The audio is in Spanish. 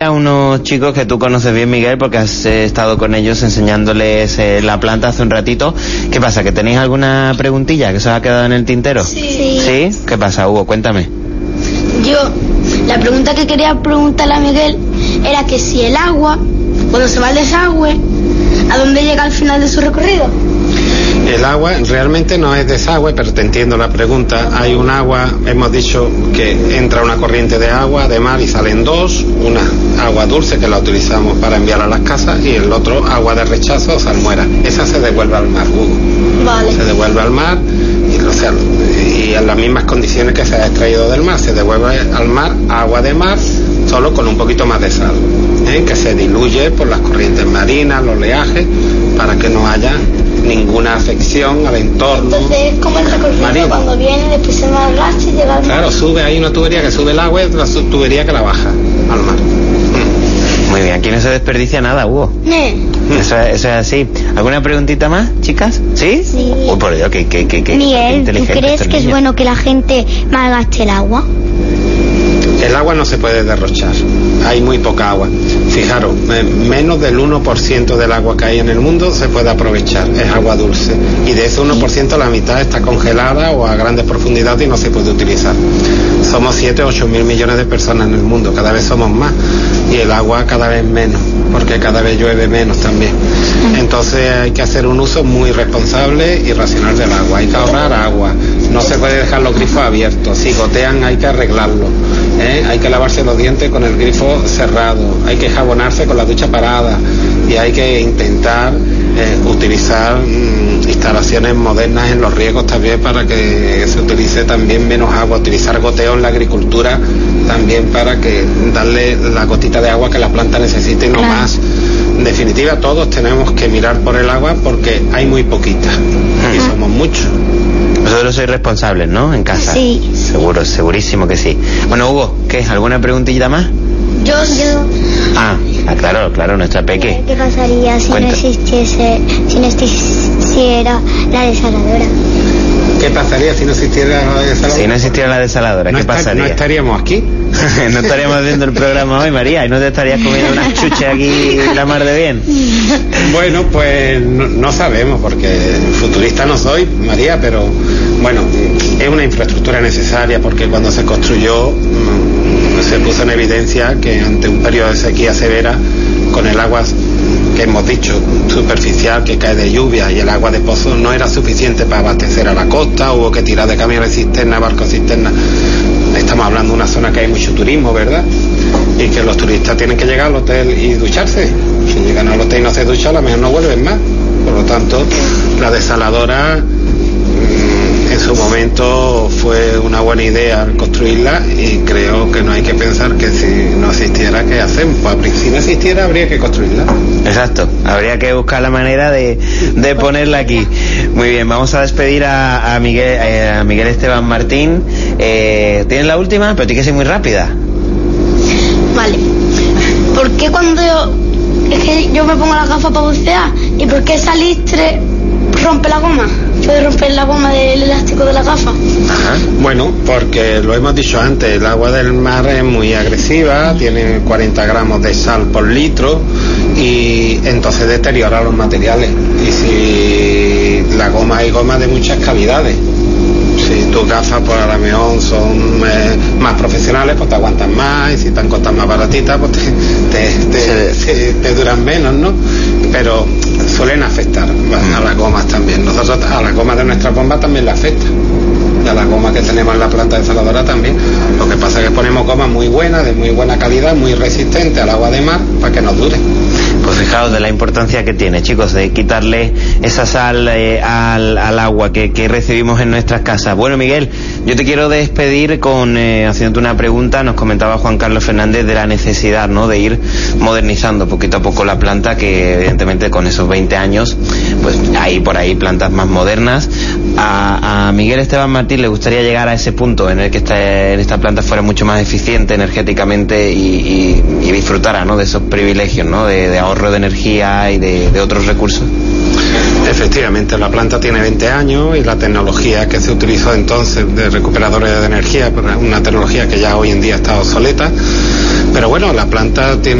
a unos chicos que tú conoces bien, Miguel, porque has eh, estado con ellos enseñándoles eh, la planta hace un ratito. ¿Qué pasa? ¿Que tenéis alguna preguntilla que se os ha quedado en el tintero? Sí. ¿Sí? ¿Qué pasa, Hugo? Cuéntame. Yo, la pregunta que quería preguntarle a Miguel era que si el agua, cuando se va al desagüe, ¿a dónde llega al final de su recorrido? El agua realmente no es desagüe, pero te entiendo la pregunta. Hay un agua, hemos dicho que entra una corriente de agua de mar y salen dos, una agua dulce que la utilizamos para enviar a las casas y el otro agua de rechazo o salmuera. Esa se devuelve al mar, Hugo. Vale. Se devuelve al mar y, o sea, y en las mismas condiciones que se ha extraído del mar. Se devuelve al mar agua de mar solo con un poquito más de sal, ¿eh? que se diluye por las corrientes marinas, los oleajes, para que no haya ninguna afección al entorno. Entonces es como el recorrido Marino. cuando viene, después se va y llega al mar. Claro, sube, hay una tubería que sube el agua y otra tubería que la baja al mar. Mm. Muy bien, aquí no se desperdicia nada, Hugo. Ne. Eso, eso es así. ¿Alguna preguntita más, chicas? ¿Sí? Sí. Uy, por Dios, que, que, que, que Miguel, ¿tú crees estos que es niños. bueno que la gente malgaste el agua? El agua no se puede derrochar, hay muy poca agua. Fijaros, menos del 1% del agua que hay en el mundo se puede aprovechar, es agua dulce. Y de ese 1% la mitad está congelada o a grandes profundidades y no se puede utilizar. Somos 7 o 8 mil millones de personas en el mundo, cada vez somos más. Y el agua cada vez menos, porque cada vez llueve menos también. Entonces hay que hacer un uso muy responsable y racional del agua. Hay que ahorrar agua. No se puede dejar los grifos abiertos. Si gotean hay que arreglarlo. ¿Eh? Hay que lavarse los dientes con el grifo cerrado. Hay que jabonarse con la ducha parada. Y hay que intentar eh, utilizar mm, instalaciones modernas en los riegos también para que se utilice también menos agua. Utilizar goteo en la agricultura también para que darle la gotita de agua que la planta necesite y no Claro. más. En definitiva, todos tenemos que mirar por el agua porque hay muy poquita y somos muchos. Vosotros sois responsables, ¿no? En casa. Sí. Seguro, segurísimo que sí. Bueno, Hugo, ¿qué? ¿Alguna preguntilla más? Yo, yo, Ah, ah, claro, claro, nuestra peque. ¿Qué pasaría si Cuenta. no existiese, si no existiera la desaladora? ¿Qué pasaría si no existiera la desaladora? Si no existiera la desaladora, No ¿qué pasaría? no estaríamos aquí. no estaríamos haciendo el programa hoy, María, y no te estarías comiendo una chuche aquí la mar de bien. Bueno, pues no, no sabemos, porque futurista no soy, María, pero bueno, es una infraestructura necesaria porque cuando se construyó mm, se puso en evidencia que ante un periodo de sequía severa, con el agua que hemos dicho superficial que cae de lluvia y el agua de pozo no era suficiente para abastecer a la costa, hubo que tirar de camiones cisterna, barcos cisterna. Estamos hablando que hay mucho turismo, ¿verdad? Y que los turistas tienen que llegar al hotel y ducharse. Si llegan al hotel y no se duchan, a lo mejor no vuelven más. Por lo tanto, la desaladora su momento fue una buena idea al construirla y creo que no hay que pensar que si no existiera, ¿qué hacemos? Pues si no existiera, habría que construirla. Exacto, habría que buscar la manera de, de ponerla aquí. Muy bien, vamos a despedir a, a Miguel, eh, a Miguel Esteban Martín. Eh, ¿Tienes la última? Pero tiene que ser muy rápida. vale. ¿Por qué cuando yo, es que yo me pongo la gafa para bucear y por qué esa listre rompe la goma? Puede romper la goma del elástico de la gafa. Ajá. Bueno, porque lo hemos dicho antes, el agua del mar es muy agresiva, tiene 40 gramos de sal por litro y entonces deteriora los materiales. Y si la goma hay goma de muchas calidades. Si tus gafas por lo mejor son eh, más profesionales, pues te aguantan más, y si te han costado más baratitas, pues te, te- te- te- te duran menos, ¿no? Pero suelen afectar a las gomas también. Nosotros a las gomas de nuestra bomba también le afecta. Y a la goma que tenemos en la planta desaladora también. Lo que pasa es que ponemos goma muy buena, de muy buena calidad, muy resistente al agua de mar, para que nos dure. Fijaos de la importancia que tiene, chicos, de quitarle esa sal eh, al, agua que, recibimos en nuestras casas. Bueno, Miguel, yo te quiero despedir con eh, haciéndote una pregunta. Nos comentaba Juan Carlos Fernández de la necesidad, ¿no?, de ir modernizando poquito a poco la planta, que evidentemente con esos 20 años, pues hay por ahí plantas más modernas. A, Miguel Esteban Martín le gustaría llegar a ese punto en el que esta, planta fuera mucho más eficiente energéticamente y, disfrutara, ¿no?, de esos privilegios, ¿no?, de, de de energía y de, de, otros recursos? Efectivamente, la planta tiene 20 años y la tecnología que se utilizó entonces de recuperadores de energía, una tecnología que ya hoy en día está obsoleta, pero bueno, la planta tiene